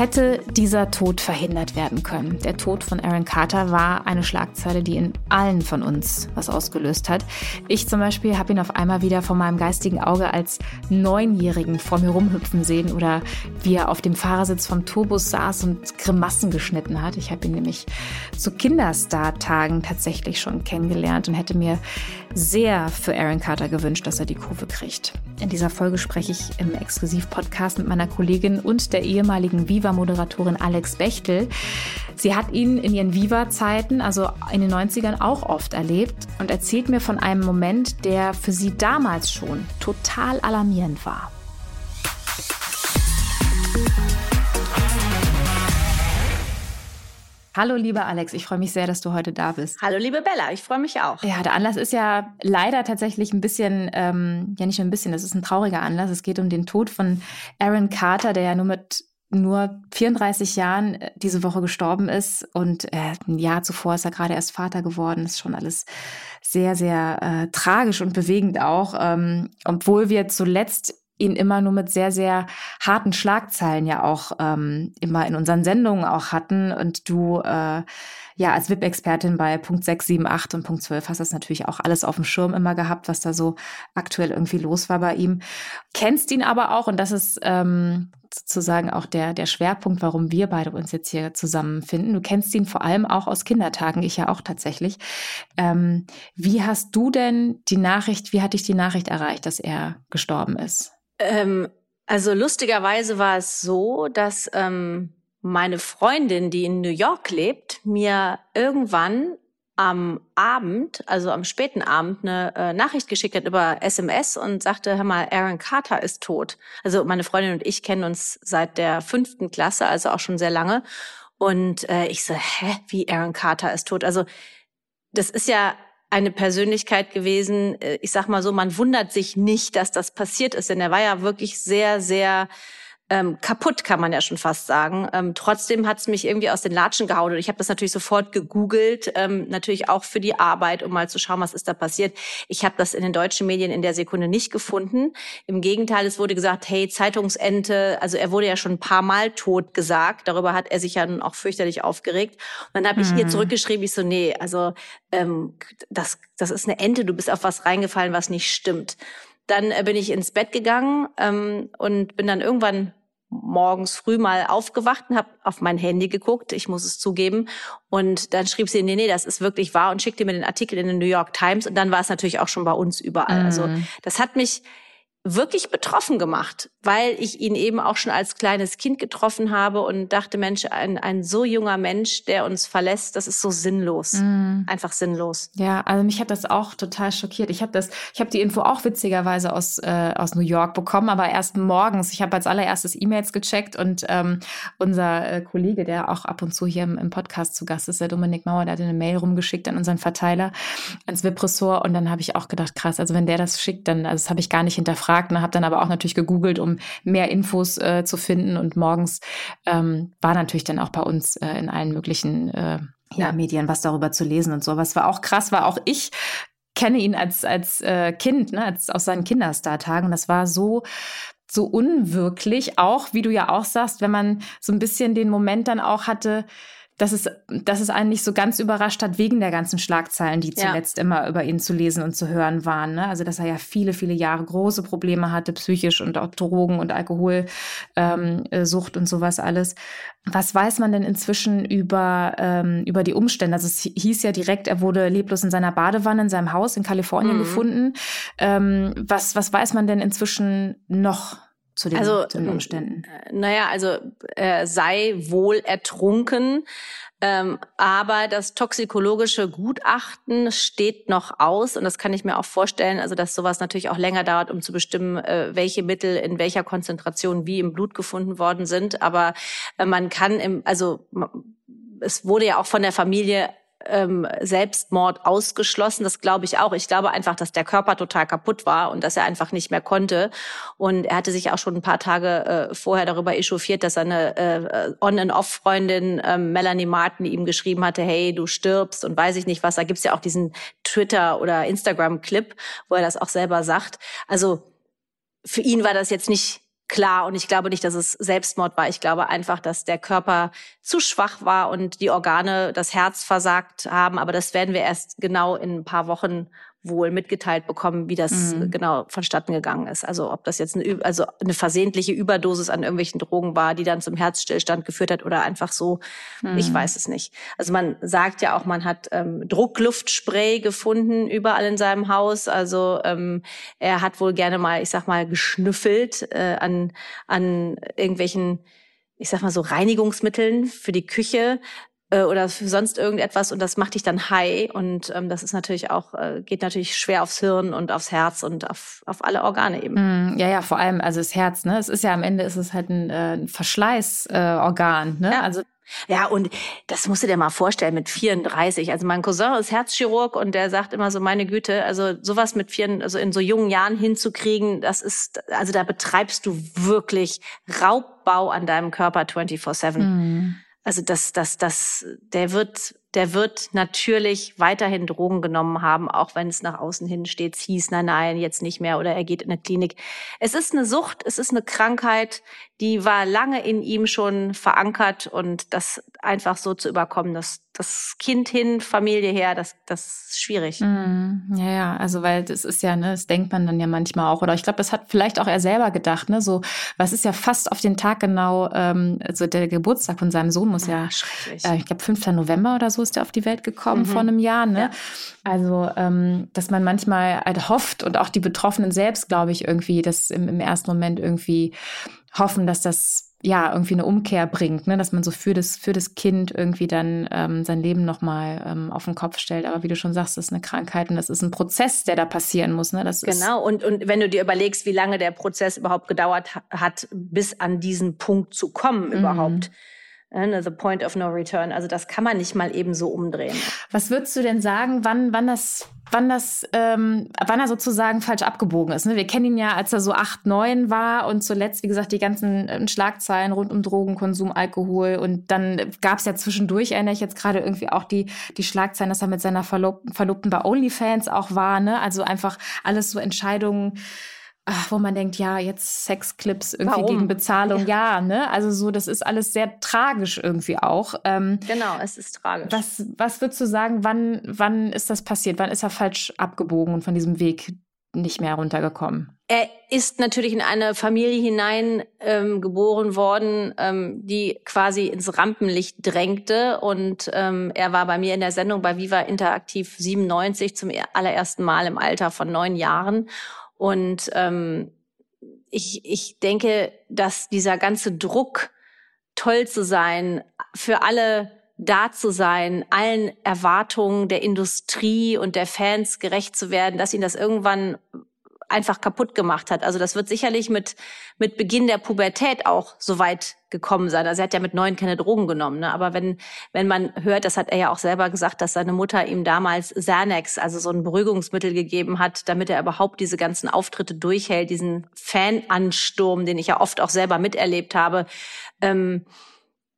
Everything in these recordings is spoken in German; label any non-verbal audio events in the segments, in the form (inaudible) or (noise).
Hätte dieser Tod verhindert werden können? Der Tod von Aaron Carter war eine Schlagzeile, die in allen von uns was ausgelöst hat. Ich zum Beispiel habe ihn auf einmal wieder vor meinem geistigen Auge als Neunjährigen vor mir rumhüpfen sehen oder wie er auf dem Fahrersitz vom Turbus saß und Grimassen geschnitten hat. Ich habe ihn nämlich zu Kinderstar-Tagen tatsächlich schon kennengelernt und hätte mir sehr für Aaron Carter gewünscht, dass er die Kurve kriegt. In dieser Folge spreche ich im Exklusiv-Podcast mit meiner Kollegin und der ehemaligen Viva-Moderatorin Alex Bechtel. Sie hat ihn in ihren Viva-Zeiten, also in den 90ern, auch oft erlebt und erzählt mir von einem Moment, der für sie damals schon total alarmierend war. Hallo, lieber Alex, ich freue mich sehr, dass du heute da bist. Hallo, liebe Bella, ich freue mich auch. Ja, der Anlass ist ja leider tatsächlich ein bisschen, ähm, ja nicht nur ein bisschen, es ist ein trauriger Anlass. Es geht um den Tod von Aaron Carter, der ja nur mit nur 34 Jahren äh, diese Woche gestorben ist und äh, ein Jahr zuvor ist er gerade erst Vater geworden. Das ist schon alles sehr, sehr äh, tragisch und bewegend auch, ähm, obwohl wir zuletzt ihn immer nur mit sehr, sehr harten Schlagzeilen ja auch ähm, immer in unseren Sendungen auch hatten. Und du äh, ja als VIP-Expertin bei Punkt 6, 7, 8 und Punkt 12 hast das natürlich auch alles auf dem Schirm immer gehabt, was da so aktuell irgendwie los war bei ihm. Kennst ihn aber auch und das ist ähm, sozusagen auch der, der Schwerpunkt, warum wir beide uns jetzt hier zusammenfinden. Du kennst ihn vor allem auch aus Kindertagen, ich ja auch tatsächlich. Ähm, wie hast du denn die Nachricht, wie hat dich die Nachricht erreicht, dass er gestorben ist? Ähm, also lustigerweise war es so, dass ähm, meine Freundin, die in New York lebt, mir irgendwann am Abend, also am späten Abend, eine äh, Nachricht geschickt hat über SMS und sagte, hör mal, Aaron Carter ist tot. Also meine Freundin und ich kennen uns seit der fünften Klasse, also auch schon sehr lange. Und äh, ich so, hä, wie Aaron Carter ist tot? Also das ist ja eine Persönlichkeit gewesen. Äh, ich sag mal so, man wundert sich nicht, dass das passiert ist, denn er war ja wirklich sehr, sehr ähm, kaputt, kann man ja schon fast sagen. Ähm, trotzdem hat es mich irgendwie aus den Latschen gehauen und ich habe das natürlich sofort gegoogelt, ähm, natürlich auch für die Arbeit, um mal zu schauen, was ist da passiert. Ich habe das in den deutschen Medien in der Sekunde nicht gefunden. Im Gegenteil, es wurde gesagt, hey, Zeitungsente, also er wurde ja schon ein paar Mal tot gesagt. Darüber hat er sich ja nun auch fürchterlich aufgeregt. Und dann habe ich mhm. ihr zurückgeschrieben, ich so, nee, also ähm, das, das ist eine Ente, du bist auf was reingefallen, was nicht stimmt. Dann äh, bin ich ins Bett gegangen ähm, und bin dann irgendwann morgens früh mal aufgewacht und habe auf mein Handy geguckt, ich muss es zugeben. Und dann schrieb sie, nee, nee, das ist wirklich wahr und schickte mir den Artikel in den New York Times. Und dann war es natürlich auch schon bei uns überall. Also mhm. Also das hat mich wirklich betroffen gemacht, weil ich ihn eben auch schon als kleines Kind getroffen habe und dachte, Mensch, ein, ein so junger Mensch, der uns verlässt, das ist so sinnlos. Mm. Einfach sinnlos. Ja, also mich hat das auch total schockiert. Ich habe das, ich habe die Info auch witzigerweise aus, äh, aus New York bekommen, aber erst morgens. Ich habe als allererstes E-Mails gecheckt und ähm, unser äh, Kollege, der auch ab und zu hier im, im, Podcast zu Gast ist, der Dominik Mauer, der hat eine Mail rumgeschickt an unseren Verteiler, ans Vipressor und dann habe ich auch gedacht, krass, also wenn der das schickt, dann, also das habe ich gar nicht hinterfragt gefragt und habe dann aber auch natürlich gegoogelt, um mehr Infos äh, zu finden. Und morgens ähm, war natürlich dann auch bei uns äh, in allen möglichen äh, ja, Medien was darüber zu lesen und so. Was war auch krass, war auch ich kenne ihn als, als äh, Kind, ne, als aus seinen Kinderstar-Tagen. Und das war so so unwirklich, auch wie du ja auch sagst, wenn man so ein bisschen den Moment dann auch hatte, dass es, dass es einen nicht so ganz überrascht hat, wegen der ganzen Schlagzeilen, die zuletzt ja. immer über ihn zu lesen und zu hören waren. Ne? Also, dass er ja viele, viele Jahre große Probleme hatte, psychisch und auch Drogen- und Alkoholsucht ähm, und sowas alles. Was weiß man denn inzwischen über, ähm, über die Umstände? Also, es hieß ja direkt, er wurde leblos in seiner Badewanne in seinem Haus in Kalifornien mhm. gefunden. Ähm, was, was weiß man denn inzwischen noch? Zu den, also, zu den Umständen? Naja, also er sei wohl ertrunken. Ähm, aber das toxikologische Gutachten steht noch aus und das kann ich mir auch vorstellen, also dass sowas natürlich auch länger dauert, um zu bestimmen, äh, welche Mittel in welcher Konzentration wie im Blut gefunden worden sind. Aber äh, man kann im, also es wurde ja auch von der Familie ähm, Selbstmord ausgeschlossen. Das glaube ich auch. Ich glaube einfach, dass der Körper total kaputt war und dass er einfach nicht mehr konnte. Und er hatte sich auch schon ein paar Tage äh, vorher darüber echauffiert, dass seine äh, On-and-Off-Freundin äh, Melanie Martin ihm geschrieben hatte, hey, du stirbst und weiß ich nicht was. Da gibt's ja auch diesen Twitter- oder Instagram-Clip, wo er das auch selber sagt. Also für ihn war das jetzt nicht klar. Und ich glaube nicht, dass es Selbstmord war. Ich glaube einfach, dass der Körper zu schwach war und die Organe, das Herz versagt haben. Aber das werden wir erst genau in ein paar Wochen wohl mitgeteilt bekommen, wie das mhm. genau vonstatten gegangen ist. Also ob das jetzt eine, also eine versehentliche Überdosis an irgendwelchen Drogen war, die dann zum Herzstillstand geführt hat oder einfach so. Mhm. Ich weiß es nicht. Also man sagt ja auch, man hat ähm, Druckluftspray gefunden überall in seinem Haus. Also ähm, er hat wohl gerne mal, ich sag mal, geschnüffelt äh, an an irgendwelchen ich sag mal so Reinigungsmitteln für die Küche äh, oder für sonst irgendetwas und das macht dich dann high und ähm, das ist natürlich auch äh, geht natürlich schwer aufs Hirn und aufs Herz und auf, auf alle Organe eben. Mm, ja, ja, vor allem also das Herz, ne? Es ist ja am Ende ist es halt ein, äh, ein Verschleißorgan, äh, ne? Ja. Also ja, und das musst du dir mal vorstellen mit 34. Also mein Cousin ist Herzchirurg und der sagt immer so, meine Güte, also sowas mit vier, also in so jungen Jahren hinzukriegen, das ist, also da betreibst du wirklich Raubbau an deinem Körper 24-7. Mhm. Also das, das, das, der wird, der wird natürlich weiterhin Drogen genommen haben, auch wenn es nach außen hin stets hieß, nein, nein, jetzt nicht mehr oder er geht in eine Klinik. Es ist eine Sucht, es ist eine Krankheit, die war lange in ihm schon verankert und das einfach so zu überkommen, das, das Kind hin, Familie her, das, das ist schwierig. Mm, ja, ja, also weil das ist ja, ne, das denkt man dann ja manchmal auch. Oder ich glaube, das hat vielleicht auch er selber gedacht, ne? So, was ist ja fast auf den Tag genau, ähm, also der Geburtstag von seinem Sohn muss ja, ja äh, ich glaube, 5. November oder so ist er auf die Welt gekommen mhm. vor einem Jahr, ne? Ja. Also, ähm, dass man manchmal halt hofft und auch die Betroffenen selbst, glaube ich, irgendwie, das im, im ersten Moment irgendwie hoffen, dass das ja irgendwie eine Umkehr bringt, ne? dass man so für das für das Kind irgendwie dann ähm, sein Leben nochmal ähm, auf den Kopf stellt. Aber wie du schon sagst, das ist eine Krankheit und das ist ein Prozess, der da passieren muss. Ne? Das genau. und und wenn du dir überlegst, wie lange der Prozess überhaupt gedauert hat, bis an diesen Punkt zu kommen mhm. überhaupt. Ne, the point of no return. Also das kann man nicht mal eben so umdrehen. Was würdest du denn sagen, wann, wann das, wann das, ähm, wann er sozusagen falsch abgebogen ist? Ne? Wir kennen ihn ja, als er so acht, neun war und zuletzt, wie gesagt, die ganzen äh, Schlagzeilen rund um Drogenkonsum, Alkohol und dann gab es ja zwischendurch, erinnere ich jetzt gerade irgendwie auch die, die Schlagzeilen, dass er mit seiner Verlob Verlobten bei OnlyFans auch war. Ne? Also einfach alles so Entscheidungen ach, wo man denkt, ja, jetzt Sexclips irgendwie Warum? gegen Bezahlung, ja. ja, ne? Also so, das ist alles sehr tragisch irgendwie auch. Ähm, genau, es ist tragisch. Was, was würdest du sagen, wann, wann ist das passiert? Wann ist er falsch abgebogen und von diesem Weg nicht mehr runtergekommen? Er ist natürlich in eine Familie hinein ähm, geboren worden, ähm, die quasi ins Rampenlicht drängte. Und ähm, er war bei mir in der Sendung bei Viva Interaktiv 97 zum allerersten Mal im Alter von neun Jahren. Und ähm, ich, ich denke, dass dieser ganze Druck, toll zu sein, für alle da zu sein, allen Erwartungen der Industrie und der Fans gerecht zu werden, dass ihn das irgendwann einfach kaputt gemacht hat. Also das wird sicherlich mit, mit Beginn der Pubertät auch so weit gekommen sein. Also er hat ja mit neun keine Drogen genommen. Ne? Aber wenn, wenn man hört, das hat er ja auch selber gesagt, dass seine Mutter ihm damals Xanax, also so ein Beruhigungsmittel gegeben hat, damit er überhaupt diese ganzen Auftritte durchhält, diesen Fanansturm, den ich ja oft auch selber miterlebt habe, ähm,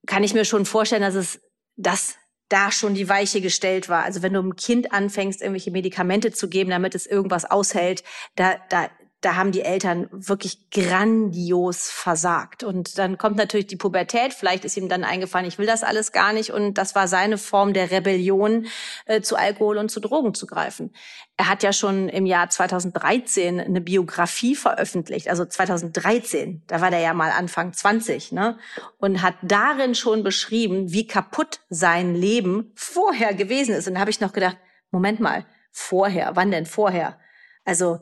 kann ich mir schon vorstellen, dass es das da schon die Weiche gestellt war. Also wenn du einem Kind anfängst, irgendwelche Medikamente zu geben, damit es irgendwas aushält, da, da, da haben die Eltern wirklich grandios versagt. Und dann kommt natürlich die Pubertät. Vielleicht ist ihm dann eingefallen, ich will das alles gar nicht. Und das war seine Form der Rebellion, äh, zu Alkohol und zu Drogen zu greifen. Er hat ja schon im Jahr 2013 eine Biografie veröffentlicht. Also 2013, da war der ja mal Anfang 20, ne? Und hat darin schon beschrieben, wie kaputt sein Leben vorher gewesen ist. Und da habe ich noch gedacht, Moment mal, vorher, wann denn vorher? Also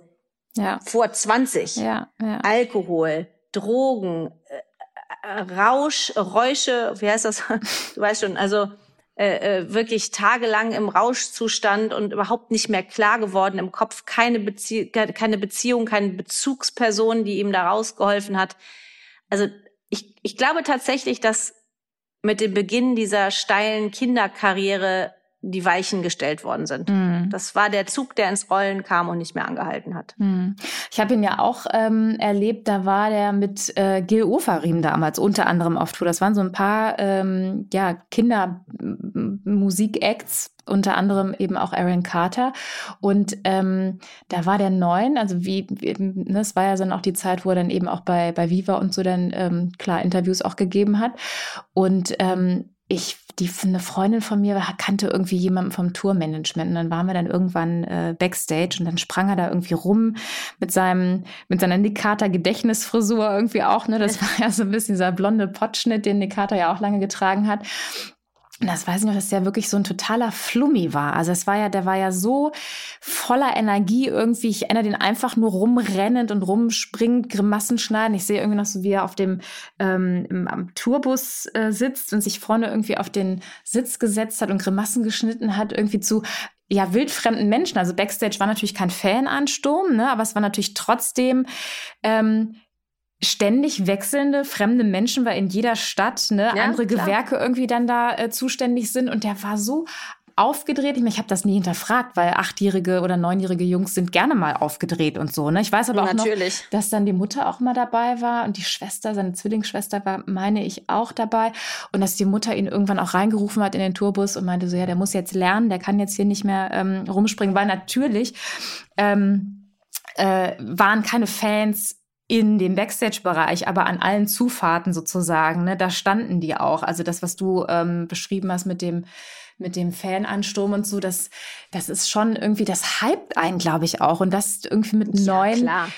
ja. Vor 20. Ja, ja. Alkohol, Drogen, äh, äh, Rausch, Räusche, wie heißt das? (laughs) Du weißt schon, also äh, äh, wirklich tagelang im Rauschzustand und überhaupt nicht mehr klar geworden im Kopf, keine, Bezie keine Beziehung, keine Bezugsperson, die ihm da rausgeholfen hat. Also ich, ich glaube tatsächlich, dass mit dem Beginn dieser steilen Kinderkarriere die Weichen gestellt worden sind. Mhm. Das war der Zug, der ins Rollen kam und nicht mehr angehalten hat. Mhm. Ich habe ihn ja auch ähm, erlebt, da war der mit äh, Gil Ofarim damals unter anderem auf Tour. Das waren so ein paar ähm, ja, Kindermusik-Acts, unter anderem eben auch Aaron Carter. Und ähm, da war der neun, also wie, ne, es war ja dann auch die Zeit, wo er dann eben auch bei, bei Viva und so dann ähm, klar Interviews auch gegeben hat. Und ähm, ich, die, eine Freundin von mir kannte irgendwie jemanden vom Tourmanagement und dann waren wir dann irgendwann äh, backstage und dann sprang er da irgendwie rum mit seinem, mit seiner Nick Carter Gedächtnisfrisur irgendwie auch, ne, das war ja so ein bisschen dieser blonde Potschnitt, den Nick Carter ja auch lange getragen hat das weiß ich noch, dass der wirklich so ein totaler Flummi war. Also es war ja, der war ja so voller Energie irgendwie. Ich erinnere den einfach nur rumrennend und rumspringend, Grimassen schneiden. Ich sehe irgendwie noch so, wie er auf dem ähm, am Tourbus äh, sitzt und sich vorne irgendwie auf den Sitz gesetzt hat und Grimassen geschnitten hat, irgendwie zu ja, wildfremden Menschen. Also Backstage war natürlich kein Fanansturm, ne, aber es war natürlich trotzdem ähm, ständig wechselnde fremde Menschen, weil in jeder Stadt ne, ja, andere klar. Gewerke irgendwie dann da äh, zuständig sind. Und der war so aufgedreht. Ich, mein, ich habe das nie hinterfragt, weil achtjährige oder neunjährige Jungs sind gerne mal aufgedreht und so. Ne? Ich weiß aber auch Natürlich. noch, dass dann die Mutter auch mal dabei war und die Schwester, seine Zwillingsschwester war, meine ich, auch dabei. Und dass die Mutter ihn irgendwann auch reingerufen hat in den Tourbus und meinte so, ja, der muss jetzt lernen, der kann jetzt hier nicht mehr ähm, rumspringen, weil natürlich ähm, äh, waren keine Fans in dem Backstage-Bereich, aber an allen Zufahrten sozusagen, ne, da standen die auch. Also das, was du ähm, beschrieben hast mit dem mit dem Fanansturm und so, das, das ist schon irgendwie, das hypt einen, glaube ich, auch. Und das irgendwie mit ja, neuen klar.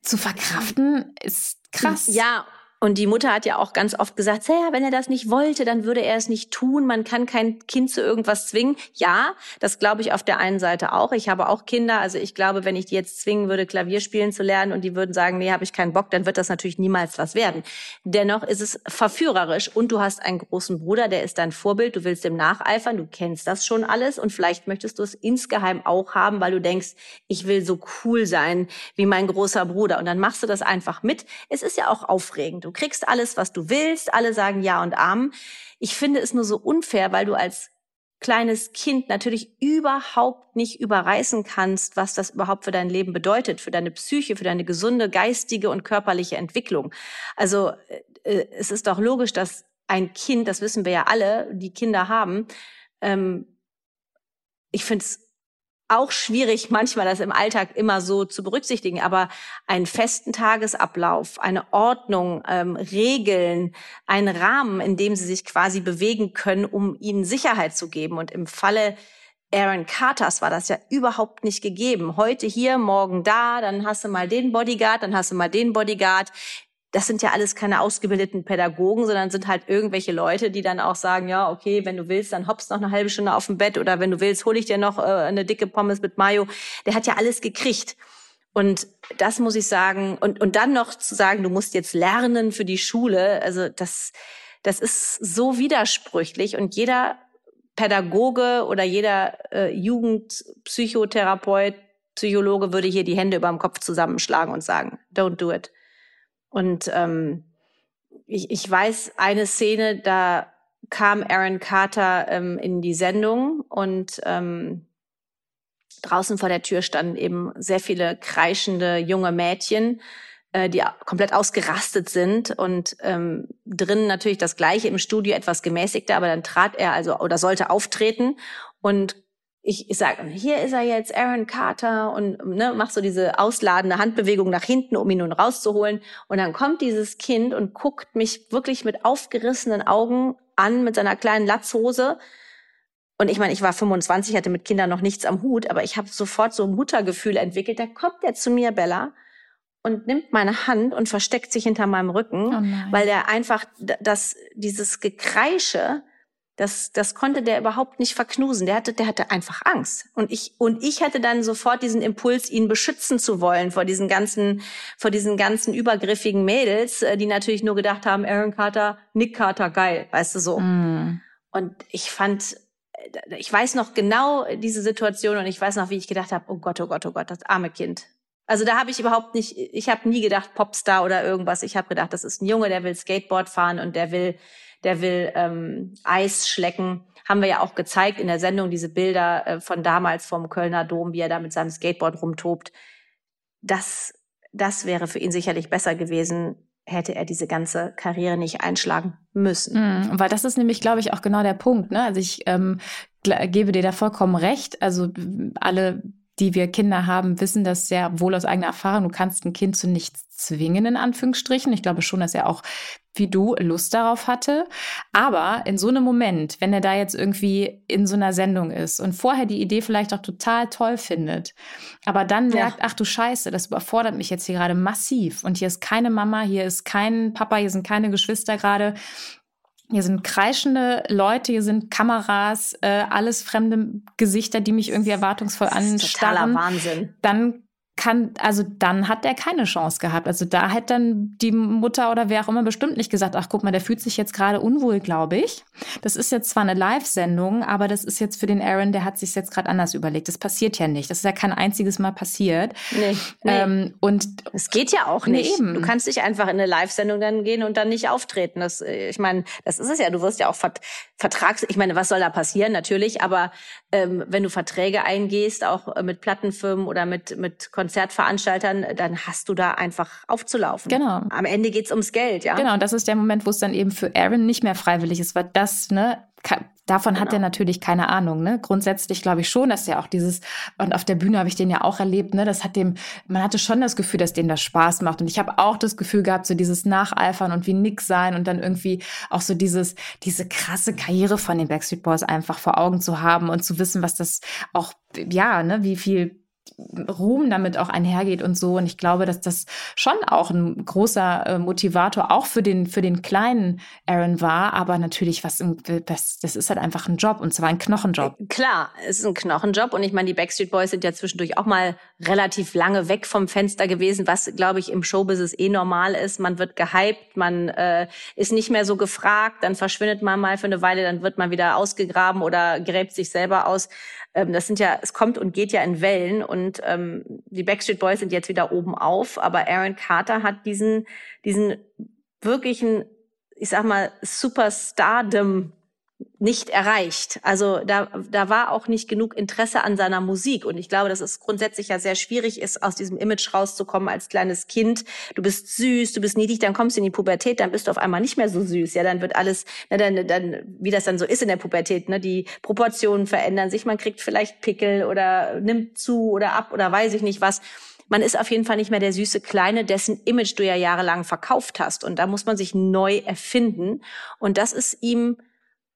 zu verkraften, ist krass. Ja, und die Mutter hat ja auch ganz oft gesagt, ja, wenn er das nicht wollte, dann würde er es nicht tun. Man kann kein Kind zu irgendwas zwingen. Ja, das glaube ich auf der einen Seite auch. Ich habe auch Kinder. Also ich glaube, wenn ich die jetzt zwingen würde, Klavier spielen zu lernen und die würden sagen, nee, habe ich keinen Bock, dann wird das natürlich niemals was werden. Dennoch ist es verführerisch und du hast einen großen Bruder, der ist dein Vorbild. Du willst dem nacheifern. Du kennst das schon alles und vielleicht möchtest du es insgeheim auch haben, weil du denkst, ich will so cool sein wie mein großer Bruder. Und dann machst du das einfach mit. Es ist ja auch aufregend. Du kriegst alles, was du willst. Alle sagen Ja und Amen. Ich finde es nur so unfair, weil du als kleines Kind natürlich überhaupt nicht überreißen kannst, was das überhaupt für dein Leben bedeutet, für deine Psyche, für deine gesunde geistige und körperliche Entwicklung. Also äh, es ist doch logisch, dass ein Kind, das wissen wir ja alle, die Kinder haben, ähm, ich finde es auch schwierig, manchmal das im Alltag immer so zu berücksichtigen, aber einen festen Tagesablauf, eine Ordnung, ähm, Regeln, einen Rahmen, in dem sie sich quasi bewegen können, um ihnen Sicherheit zu geben. Und im Falle Aaron Carters war das ja überhaupt nicht gegeben. Heute hier, morgen da, dann hast du mal den Bodyguard, dann hast du mal den Bodyguard das sind ja alles keine ausgebildeten Pädagogen, sondern sind halt irgendwelche Leute, die dann auch sagen, ja, okay, wenn du willst, dann hoppst noch eine halbe Stunde auf dem Bett oder wenn du willst, hole ich dir noch äh, eine dicke Pommes mit Mayo. Der hat ja alles gekriegt. Und das muss ich sagen. Und, und dann noch zu sagen, du musst jetzt lernen für die Schule. Also das, das ist so widersprüchlich. Und jeder Pädagoge oder jeder äh, Jugendpsychotherapeut, Psychologe würde hier die Hände über dem Kopf zusammenschlagen und sagen, don't do it. Und ähm, ich, ich weiß eine Szene, da kam Aaron Carter ähm, in die Sendung und ähm, draußen vor der Tür standen eben sehr viele kreischende junge Mädchen, äh, die komplett ausgerastet sind und ähm, drinnen natürlich das gleiche im Studio etwas gemäßigter, aber dann trat er also oder sollte auftreten und ich, ich sage, hier ist er jetzt, Aaron Carter, und ne, mach so diese ausladende Handbewegung nach hinten, um ihn nun rauszuholen. Und dann kommt dieses Kind und guckt mich wirklich mit aufgerissenen Augen an, mit seiner kleinen Latzhose. Und ich meine, ich war 25, hatte mit Kindern noch nichts am Hut, aber ich habe sofort so ein Muttergefühl entwickelt. Da kommt er zu mir, Bella, und nimmt meine Hand und versteckt sich hinter meinem Rücken, oh weil der einfach das, dieses Gekreische, das, das konnte der überhaupt nicht verknusen. Der hatte, der hatte einfach Angst. Und ich, und ich hatte dann sofort diesen Impuls, ihn beschützen zu wollen vor diesen ganzen, vor diesen ganzen übergriffigen Mädels, äh, die natürlich nur gedacht haben, Aaron Carter, Nick Carter, geil, weißt du so. Mm. Und ich fand, äh, ich weiß noch genau diese Situation und ich weiß noch, wie ich gedacht habe, oh Gott, oh Gott, oh Gott, das arme Kind. Also da habe ich überhaupt nicht, ich habe nie gedacht Popstar oder irgendwas. Ich habe gedacht, das ist ein Junge, der will Skateboard fahren und der will der will ähm, Eis schlecken. haben wir ja auch gezeigt in der Sendung, diese Bilder äh, von damals vom Kölner Dom, wie er da mit seinem Skateboard rumtobt. Das, das wäre für ihn sicherlich besser gewesen, hätte er diese ganze Karriere nicht einschlagen müssen. Mhm, weil das ist nämlich, glaube ich, auch genau der Punkt. Ne? Also ich ähm, gebe dir da vollkommen recht. Also alle die wir Kinder haben, wissen das sehr wohl aus eigener Erfahrung. Du kannst ein Kind zu nichts zwingen, in Anführungsstrichen. Ich glaube schon, dass er auch, wie du, Lust darauf hatte. Aber in so einem Moment, wenn er da jetzt irgendwie in so einer Sendung ist und vorher die Idee vielleicht auch total toll findet, aber dann merkt, ja. ach du Scheiße, das überfordert mich jetzt hier gerade massiv. Und hier ist keine Mama, hier ist kein Papa, hier sind keine Geschwister gerade hier sind kreischende Leute, hier sind Kameras, äh, alles fremde Gesichter, die mich irgendwie erwartungsvoll anstarren. Totaler Wahnsinn. Dann kann, also dann hat er keine Chance gehabt. Also da hätte dann die Mutter oder wer auch immer bestimmt nicht gesagt, ach guck mal, der fühlt sich jetzt gerade unwohl, glaube ich. Das ist jetzt zwar eine Live-Sendung, aber das ist jetzt für den Aaron, der hat sich jetzt gerade anders überlegt. Das passiert ja nicht. Das ist ja kein einziges Mal passiert. Nee. nee. Ähm, und es geht ja auch nicht. Nee. Du kannst nicht einfach in eine Live-Sendung dann gehen und dann nicht auftreten. Das, äh, ich meine, das ist es ja. Du wirst ja auch Vertrags, ich meine, was soll da passieren? Natürlich, aber ähm, wenn du Verträge eingehst, auch äh, mit Plattenfirmen oder mit mit Konzertveranstaltern, dann hast du da einfach aufzulaufen. Genau. Am Ende geht's ums Geld, ja. Genau, und das ist der Moment, wo es dann eben für Aaron nicht mehr freiwillig ist, weil das, ne, davon genau. hat er natürlich keine Ahnung. Ne? Grundsätzlich glaube ich schon, dass er auch dieses, und auf der Bühne habe ich den ja auch erlebt, ne? das hat dem, man hatte schon das Gefühl, dass dem das Spaß macht. Und ich habe auch das Gefühl gehabt, so dieses Nacheifern und wie nix sein und dann irgendwie auch so dieses, diese krasse Karriere von den Backstreet Boys einfach vor Augen zu haben und zu wissen, was das auch, ja, ne, wie viel Ruhm damit auch einhergeht und so. Und ich glaube, dass das schon auch ein großer äh, Motivator auch für den, für den kleinen Aaron war. Aber natürlich, was, das, das ist halt einfach ein Job und zwar ein Knochenjob. Äh, klar, es ist ein Knochenjob. Und ich meine, die Backstreet Boys sind ja zwischendurch auch mal relativ lange weg vom Fenster gewesen, was, glaube ich, im Showbusiness eh normal ist. Man wird gehypt, man äh, ist nicht mehr so gefragt, dann verschwindet man mal für eine Weile, dann wird man wieder ausgegraben oder gräbt sich selber aus. Ähm, das sind ja, es kommt und geht ja in Wellen und ähm, die Backstreet Boys sind jetzt wieder oben auf, aber Aaron Carter hat diesen, diesen wirklichen, ich sag mal, Superstardom nicht erreicht. Also da, da war auch nicht genug Interesse an seiner Musik. Und ich glaube, dass es grundsätzlich ja sehr schwierig ist, aus diesem Image rauszukommen als kleines Kind. Du bist süß, du bist niedlich, dann kommst du in die Pubertät, dann bist du auf einmal nicht mehr so süß. Ja, dann wird alles, na, dann, dann, wie das dann so ist in der Pubertät, ne, die Proportionen verändern sich, man kriegt vielleicht Pickel oder nimmt zu oder ab oder weiß ich nicht was man ist auf jeden Fall nicht mehr der süße Kleine, dessen Image du ja jahrelang verkauft hast. Und da muss man sich neu erfinden. Und das ist ihm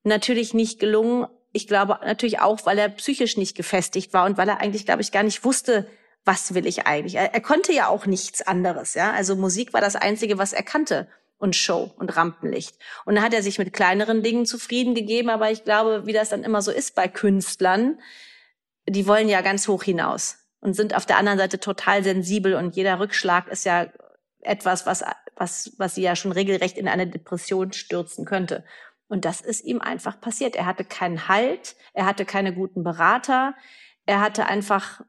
natürlich nicht gelungen. Ich glaube natürlich auch, weil er psychisch nicht gefestigt war und weil er eigentlich, glaube ich, gar nicht wusste, was will ich eigentlich. Er, er konnte ja auch nichts anderes, ja. Also Musik war das Einzige, was er kannte und Show und Rampenlicht. Und dann hat er sich mit kleineren Dingen zufrieden gegeben, aber ich glaube, wie das dann immer so ist bei Künstlern, die wollen ja ganz hoch hinaus und sind auf der anderen Seite total sensibel und jeder Rückschlag ist ja etwas, was, was, was sie ja schon regelrecht in eine Depression stürzen könnte. Und das ist ihm einfach passiert. Er hatte keinen Halt, er hatte keine guten Berater, er hatte einfach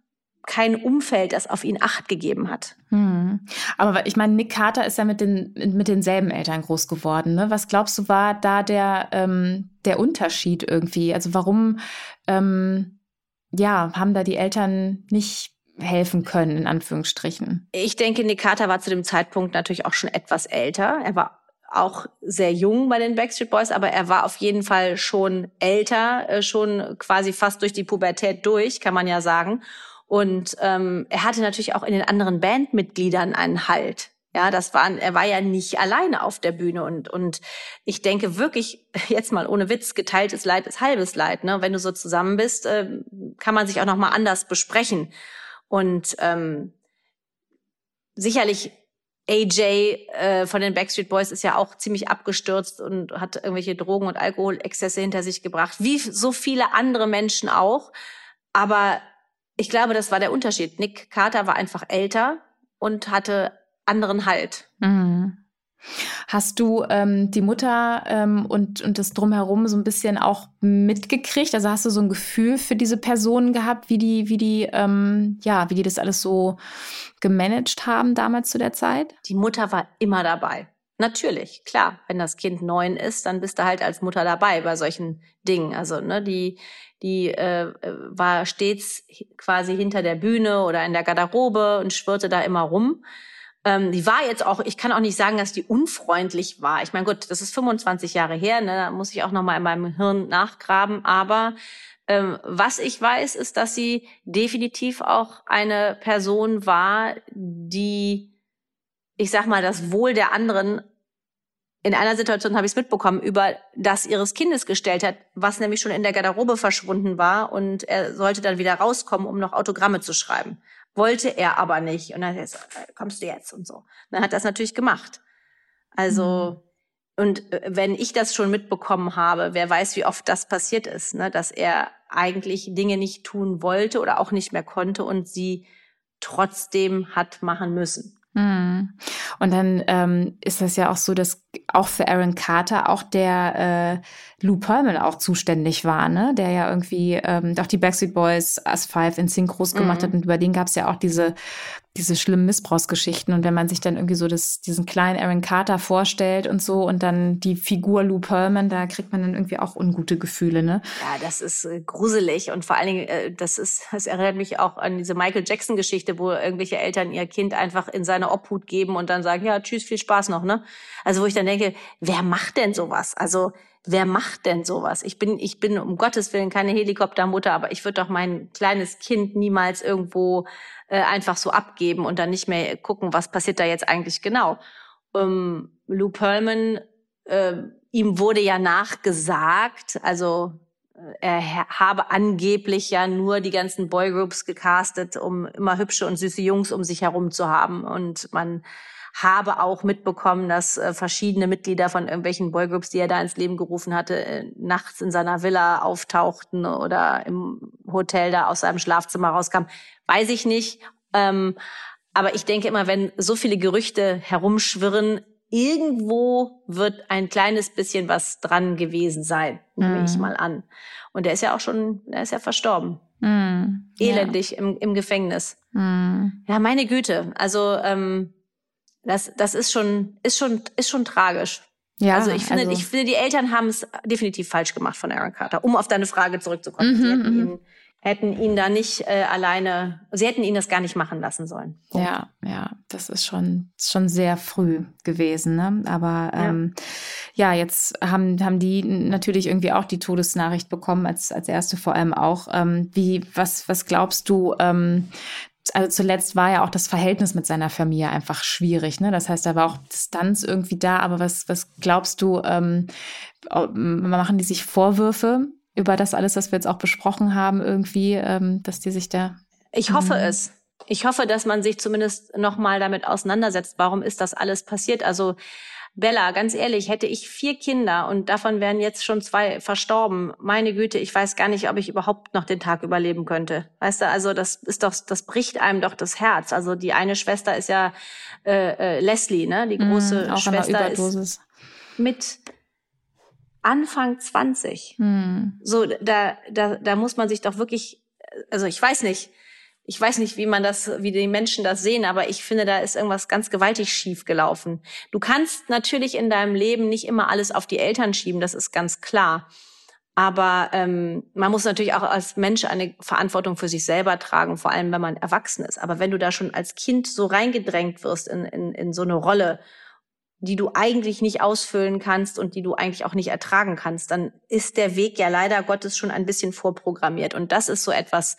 kein Umfeld, das auf ihn Acht gegeben hat. Hm. Aber ich meine, Nick Carter ist ja mit, den, mit denselben Eltern groß geworden. Ne? Was glaubst du, war da der, ähm, der Unterschied irgendwie? Also warum ähm, ja, haben da die Eltern nicht helfen können, in Anführungsstrichen? Ich denke, Nick Carter war zu dem Zeitpunkt natürlich auch schon etwas älter. Er war auch sehr jung bei den Backstreet Boys, aber er war auf jeden Fall schon älter, äh, schon quasi fast durch die Pubertät durch, kann man ja sagen. Und ähm, er hatte natürlich auch in den anderen Bandmitgliedern einen Halt. Ja, das war, er war ja nicht alleine auf der Bühne und und ich denke wirklich (laughs) jetzt mal ohne Witz geteiltes Leid ist halbes Leid. Ne, wenn du so zusammen bist, äh, kann man sich auch noch mal anders besprechen und ähm, sicherlich AJ äh, von den Backstreet Boys ist ja auch ziemlich abgestürzt und hat irgendwelche Drogen- und Alkoholexzesse hinter sich gebracht, wie so viele andere Menschen auch. Aber ich glaube, das war der Unterschied. Nick Carter war einfach älter und hatte anderen Halt. Mhm. Hast du ähm, die Mutter ähm, und, und das drumherum so ein bisschen auch mitgekriegt? Also hast du so ein Gefühl für diese Personen gehabt, wie die, wie die, ähm, ja, wie die das alles so gemanagt haben damals zu der Zeit? Die Mutter war immer dabei. Natürlich, klar. Wenn das Kind neun ist, dann bist du halt als Mutter dabei bei solchen Dingen. Also, ne, die, die äh, war stets quasi hinter der Bühne oder in der Garderobe und schwirrte da immer rum. Ähm, die war jetzt auch, ich kann auch nicht sagen, dass die unfreundlich war. Ich meine, gut, das ist 25 Jahre her, ne, da muss ich auch noch mal in meinem Hirn nachgraben. Aber ähm, was ich weiß, ist, dass sie definitiv auch eine Person war, die, ich sag mal, das Wohl der anderen in einer Situation habe ich es mitbekommen, über das ihres Kindes gestellt hat, was nämlich schon in der Garderobe verschwunden war und er sollte dann wieder rauskommen, um noch Autogramme zu schreiben. Wollte er aber nicht. Und dann er gesagt, äh, kommst du jetzt und so. Dann hat er das natürlich gemacht. Also, mhm. und äh, wenn ich das schon mitbekommen habe, wer weiß, wie oft das passiert ist, ne, dass er eigentlich Dinge nicht tun wollte oder auch nicht mehr konnte und sie trotzdem hat machen müssen. Mhm. Und dann ähm, ist das ja auch so, dass auch für Aaron Carter auch der äh, Lou Pearlman auch zuständig war, ne? Der ja irgendwie ähm, auch die Backstreet Boys As Five in Sync groß gemacht mhm. hat und über den gab es ja auch diese diese schlimmen Missbrauchsgeschichten. Und wenn man sich dann irgendwie so das, diesen kleinen Aaron Carter vorstellt und so und dann die Figur Lou Pearlman, da kriegt man dann irgendwie auch ungute Gefühle, ne? Ja, das ist äh, gruselig und vor allen Dingen, äh, das ist, das erinnert mich auch an diese Michael Jackson Geschichte, wo irgendwelche Eltern ihr Kind einfach in seine Obhut geben und dann sagen, ja, tschüss, viel Spaß noch, ne? Also wo ich dann denke, wer macht denn sowas? Also wer macht denn sowas? Ich bin, ich bin um Gottes Willen keine Helikoptermutter, aber ich würde doch mein kleines Kind niemals irgendwo äh, einfach so abgeben und dann nicht mehr gucken, was passiert da jetzt eigentlich genau. Ähm, Lou Pearlman, äh, ihm wurde ja nachgesagt, also äh, er habe angeblich ja nur die ganzen Boygroups gecastet, um immer hübsche und süße Jungs um sich herum zu haben und man habe auch mitbekommen, dass äh, verschiedene Mitglieder von irgendwelchen Boygroups, die er da ins Leben gerufen hatte, äh, nachts in seiner Villa auftauchten oder im Hotel da aus seinem Schlafzimmer rauskamen. Weiß ich nicht. Ähm, aber ich denke immer, wenn so viele Gerüchte herumschwirren, irgendwo wird ein kleines bisschen was dran gewesen sein, nehme ich mhm. mal an. Und der ist ja auch schon, der ist ja verstorben. Mm, Elendig ja. im, im Gefängnis. Mm. Ja, meine Güte. Also ähm, das, das ist schon, ist schon, ist schon tragisch. Ja, also ich finde, also ich finde, die Eltern haben es definitiv falsch gemacht von Aaron Carter, um auf deine Frage zurückzukommen. Mhm, sie hätten mhm. ihn, hätten ihn da nicht äh, alleine, sie hätten ihn das gar nicht machen lassen sollen. Punkt. Ja, ja, das ist schon, schon sehr früh gewesen, ne? Aber ähm, ja. ja, jetzt haben, haben die natürlich irgendwie auch die Todesnachricht bekommen, als, als erste vor allem auch. Ähm, wie, was, was glaubst du, ähm, also zuletzt war ja auch das Verhältnis mit seiner Familie einfach schwierig. Ne? Das heißt, da war auch Distanz irgendwie da. Aber was, was glaubst du, ähm, machen die sich Vorwürfe über das alles, was wir jetzt auch besprochen haben, irgendwie, ähm, dass die sich da. Ich hoffe mhm. es. Ich hoffe, dass man sich zumindest noch mal damit auseinandersetzt. Warum ist das alles passiert? Also Bella, ganz ehrlich, hätte ich vier Kinder und davon wären jetzt schon zwei verstorben. Meine Güte, ich weiß gar nicht, ob ich überhaupt noch den Tag überleben könnte. Weißt du, also das ist doch, das bricht einem doch das Herz. Also die eine Schwester ist ja äh, äh, Leslie, ne? Die mhm, große mm, Schwester ist mit Anfang 20. Mm. So, da, da, da muss man sich doch wirklich, also ich weiß nicht, ich weiß nicht, wie man das, wie die Menschen das sehen, aber ich finde, da ist irgendwas ganz gewaltig schief gelaufen. Du kannst natürlich in deinem Leben nicht immer alles auf die Eltern schieben, das ist ganz klar. Aber ähm, man muss natürlich auch als Mensch eine Verantwortung für sich selber tragen, vor allem wenn man erwachsen ist. Aber wenn du da schon als Kind so reingedrängt wirst in, in, in so eine Rolle, die du eigentlich nicht ausfüllen kannst und die du eigentlich auch nicht ertragen kannst, dann ist der Weg ja leider Gottes schon ein bisschen vorprogrammiert. Und das ist so etwas,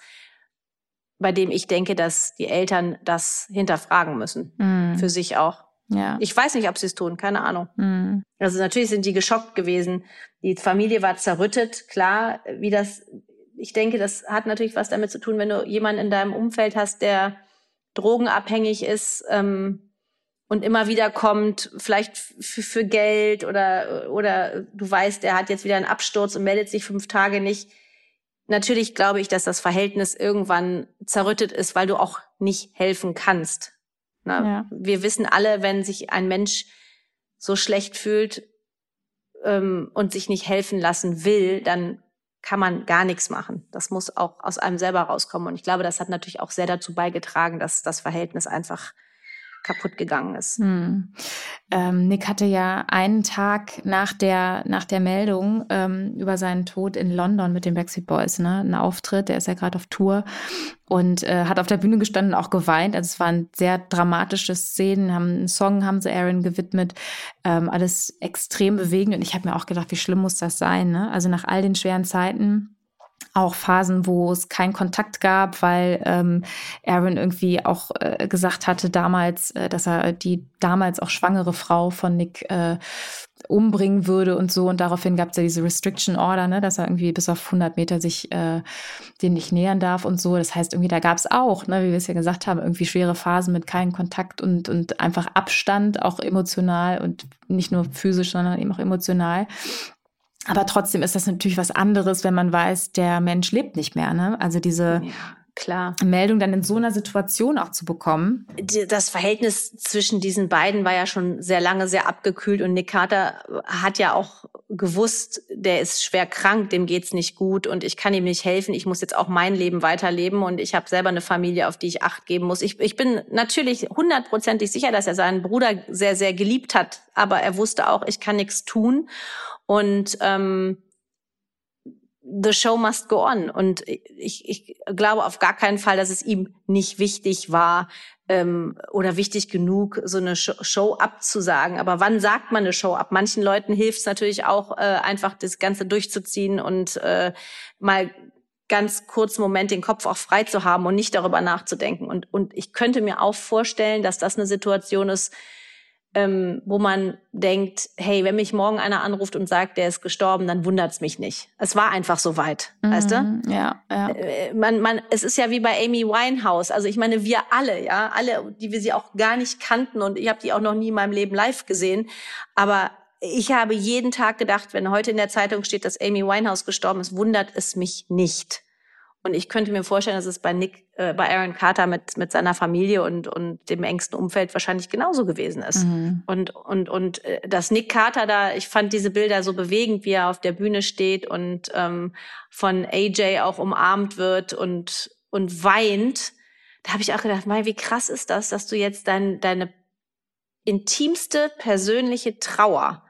bei dem ich denke, dass die Eltern das hinterfragen müssen. Mm. Für sich auch. Ja. Ich weiß nicht, ob sie es tun, keine Ahnung. Mm. Also natürlich sind die geschockt gewesen. Die Familie war zerrüttet, klar, wie das, ich denke, das hat natürlich was damit zu tun, wenn du jemanden in deinem Umfeld hast, der drogenabhängig ist ähm, und immer wieder kommt, vielleicht für Geld oder, oder du weißt, der hat jetzt wieder einen Absturz und meldet sich fünf Tage nicht Natürlich glaube ich, dass das Verhältnis irgendwann zerrüttet ist, weil du auch nicht helfen kannst. Na, ja. Wir wissen alle, wenn sich ein Mensch so schlecht fühlt ähm, und sich nicht helfen lassen will, dann kann man gar nichts machen. Das muss auch aus einem selber rauskommen. Und ich glaube, das hat natürlich auch sehr dazu beigetragen, dass das Verhältnis einfach kaputt gegangen ist. Hm. Ähm, Nick hatte ja einen Tag nach der, nach der Meldung ähm, über seinen Tod in London mit den Backstreet Boys, ne, einen Auftritt, der ist ja gerade auf Tour und äh, hat auf der Bühne gestanden und auch geweint. Also es waren sehr dramatische Szenen, haben einen Song haben sie Aaron gewidmet, ähm, alles extrem bewegend und ich habe mir auch gedacht, wie schlimm muss das sein, ne? Also nach all den schweren Zeiten auch Phasen, wo es keinen Kontakt gab, weil ähm, Aaron irgendwie auch äh, gesagt hatte damals, äh, dass er die damals auch schwangere Frau von Nick äh, umbringen würde und so. Und daraufhin gab es ja diese Restriction Order, ne, dass er irgendwie bis auf 100 Meter sich äh, den nicht nähern darf und so. Das heißt, irgendwie da gab es auch, ne, wie wir es ja gesagt haben, irgendwie schwere Phasen mit keinem Kontakt und, und einfach Abstand, auch emotional und nicht nur physisch, sondern eben auch emotional. Aber trotzdem ist das natürlich was anderes, wenn man weiß, der Mensch lebt nicht mehr. Ne? Also diese ja, klar. Meldung dann in so einer Situation auch zu bekommen. Das Verhältnis zwischen diesen beiden war ja schon sehr lange sehr abgekühlt und Nick Carter hat ja auch gewusst, der ist schwer krank, dem geht's nicht gut und ich kann ihm nicht helfen. Ich muss jetzt auch mein Leben weiterleben und ich habe selber eine Familie, auf die ich Acht geben muss. Ich, ich bin natürlich hundertprozentig sicher, dass er seinen Bruder sehr, sehr geliebt hat, aber er wusste auch, ich kann nichts tun. Und ähm, the show must go on. Und ich, ich glaube auf gar keinen Fall, dass es ihm nicht wichtig war ähm, oder wichtig genug, so eine Show abzusagen. Aber wann sagt man eine Show ab? Manchen Leuten hilft es natürlich auch, äh, einfach das Ganze durchzuziehen und äh, mal ganz kurzen Moment den Kopf auch frei zu haben und nicht darüber nachzudenken. Und, und ich könnte mir auch vorstellen, dass das eine Situation ist, ähm, wo man denkt, hey, wenn mich morgen einer anruft und sagt, der ist gestorben, dann wundert's mich nicht. Es war einfach so weit, mhm, weißt du? Ja, ja. Äh, man, man, es ist ja wie bei Amy Winehouse. Also ich meine, wir alle, ja, alle, die wir sie auch gar nicht kannten und ich habe die auch noch nie in meinem Leben live gesehen, aber ich habe jeden Tag gedacht, wenn heute in der Zeitung steht, dass Amy Winehouse gestorben ist, wundert es mich nicht. Und ich könnte mir vorstellen, dass es bei Nick, äh, bei Aaron Carter mit, mit seiner Familie und, und dem engsten Umfeld wahrscheinlich genauso gewesen ist. Mhm. Und, und, und äh, dass Nick Carter da, ich fand diese Bilder so bewegend, wie er auf der Bühne steht und ähm, von AJ auch umarmt wird und, und weint. Da habe ich auch gedacht, Mai, wie krass ist das, dass du jetzt dein, deine intimste persönliche Trauer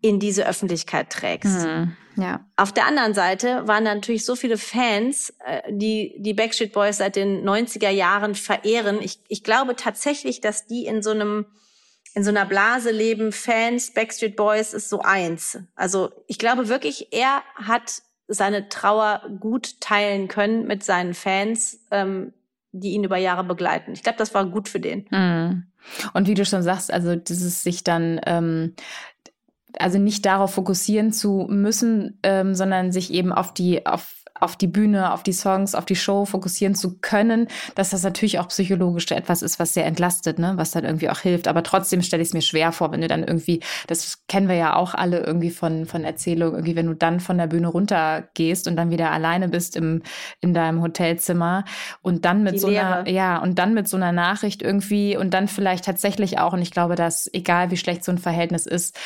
in diese Öffentlichkeit trägst. Mhm. Ja. Auf der anderen Seite waren natürlich so viele Fans, äh, die die Backstreet Boys seit den 90er Jahren verehren. Ich, ich glaube tatsächlich, dass die in so einem in so einer Blase leben. Fans, Backstreet Boys ist so eins. Also ich glaube wirklich, er hat seine Trauer gut teilen können mit seinen Fans, ähm, die ihn über Jahre begleiten. Ich glaube, das war gut für den. Mhm. Und wie du schon sagst, also dieses sich dann ähm, also nicht darauf fokussieren zu müssen, ähm, sondern sich eben auf die, auf auf die Bühne, auf die Songs, auf die Show fokussieren zu können, dass das natürlich auch psychologisch etwas ist, was sehr entlastet, ne? was dann irgendwie auch hilft. Aber trotzdem stelle ich es mir schwer vor, wenn du dann irgendwie, das kennen wir ja auch alle irgendwie von, von Erzählungen, irgendwie, wenn du dann von der Bühne runtergehst und dann wieder alleine bist im, in deinem Hotelzimmer und dann mit die so einer, ja, und dann mit so einer Nachricht irgendwie und dann vielleicht tatsächlich auch, und ich glaube, dass egal wie schlecht so ein Verhältnis ist,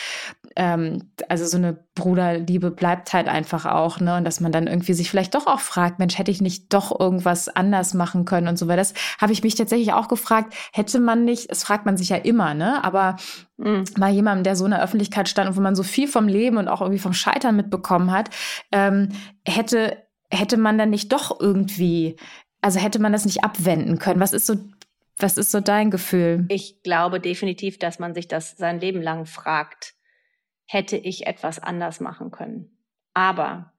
ähm, also so eine Bruderliebe bleibt halt einfach auch, ne? Und dass man dann irgendwie sich vielleicht doch auch fragt, Mensch, hätte ich nicht doch irgendwas anders machen können und so, weil das habe ich mich tatsächlich auch gefragt, hätte man nicht, das fragt man sich ja immer, ne? Aber mhm. mal jemandem, der so in der Öffentlichkeit stand und wo man so viel vom Leben und auch irgendwie vom Scheitern mitbekommen hat, ähm, hätte, hätte man dann nicht doch irgendwie, also hätte man das nicht abwenden können? Was ist so was ist so dein Gefühl? Ich glaube definitiv, dass man sich das sein Leben lang fragt hätte ich etwas anders machen können. Aber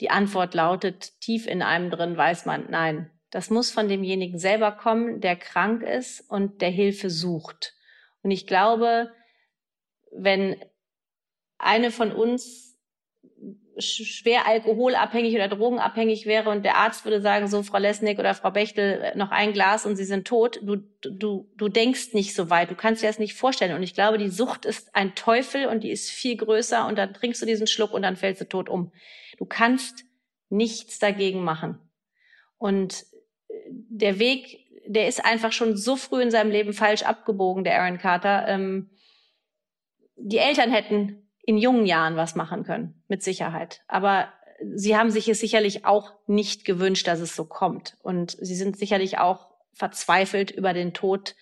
die Antwort lautet, tief in einem drin weiß man, nein, das muss von demjenigen selber kommen, der krank ist und der Hilfe sucht. Und ich glaube, wenn eine von uns schwer alkoholabhängig oder drogenabhängig wäre und der Arzt würde sagen, so Frau Lesnick oder Frau Bechtel, äh, noch ein Glas und Sie sind tot, du, du, du denkst nicht so weit, du kannst dir das nicht vorstellen. Und ich glaube, die Sucht ist ein Teufel und die ist viel größer und dann trinkst du diesen Schluck und dann fällst du tot um. Du kannst nichts dagegen machen. Und äh, der Weg, der ist einfach schon so früh in seinem Leben falsch abgebogen, der Aaron Carter. Ähm, die Eltern hätten in jungen Jahren was machen können, mit Sicherheit. Aber sie haben sich es sicherlich auch nicht gewünscht, dass es so kommt. Und sie sind sicherlich auch verzweifelt über den Tod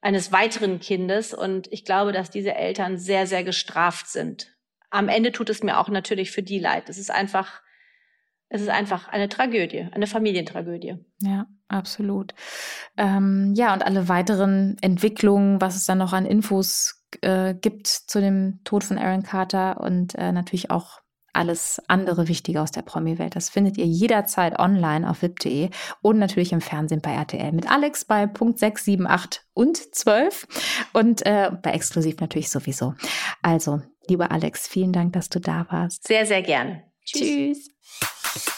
eines weiteren Kindes. Und ich glaube, dass diese Eltern sehr, sehr gestraft sind. Am Ende tut es mir auch natürlich für die leid. Es ist einfach, es ist einfach eine Tragödie, eine Familientragödie. Ja, absolut. Ähm, ja, und alle weiteren Entwicklungen, was es dann noch an Infos äh, gibt zu dem Tod von Aaron Carter und äh, natürlich auch alles andere Wichtige aus der Promi-Welt. Das findet ihr jederzeit online auf wip.de und natürlich im Fernsehen bei RTL mit Alex bei Punkt 6, 7, 8 und 12 und äh, bei Exklusiv natürlich sowieso. Also, lieber Alex, vielen Dank, dass du da warst. Sehr, sehr gerne. Tschüss. Tschüss.